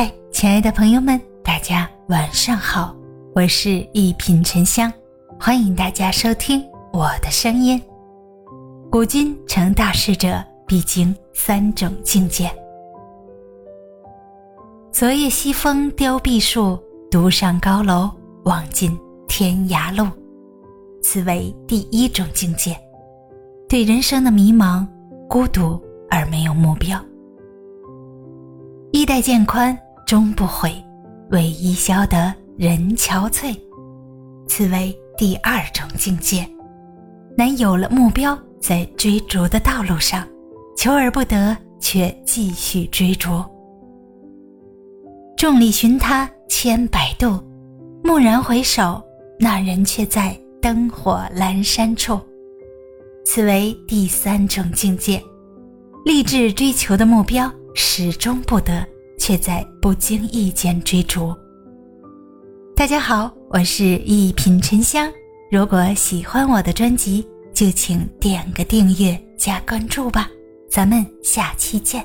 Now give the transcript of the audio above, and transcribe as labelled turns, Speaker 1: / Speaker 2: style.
Speaker 1: 嗨，亲爱的朋友们，大家晚上好，我是一品沉香，欢迎大家收听我的声音。古今成大事者，必经三种境界。昨夜西风凋碧树，独上高楼，望尽天涯路。此为第一种境界，对人生的迷茫、孤独而没有目标。衣带渐宽终不悔，为伊消得人憔悴。此为第二种境界，乃有了目标，在追逐的道路上，求而不得，却继续追逐。众里寻他千百度，蓦然回首，那人却在灯火阑珊处。此为第三种境界，立志追求的目标始终不得，却在不经意间追逐。大家好，我是一品沉香。如果喜欢我的专辑，就请点个订阅加关注吧。咱们下期见。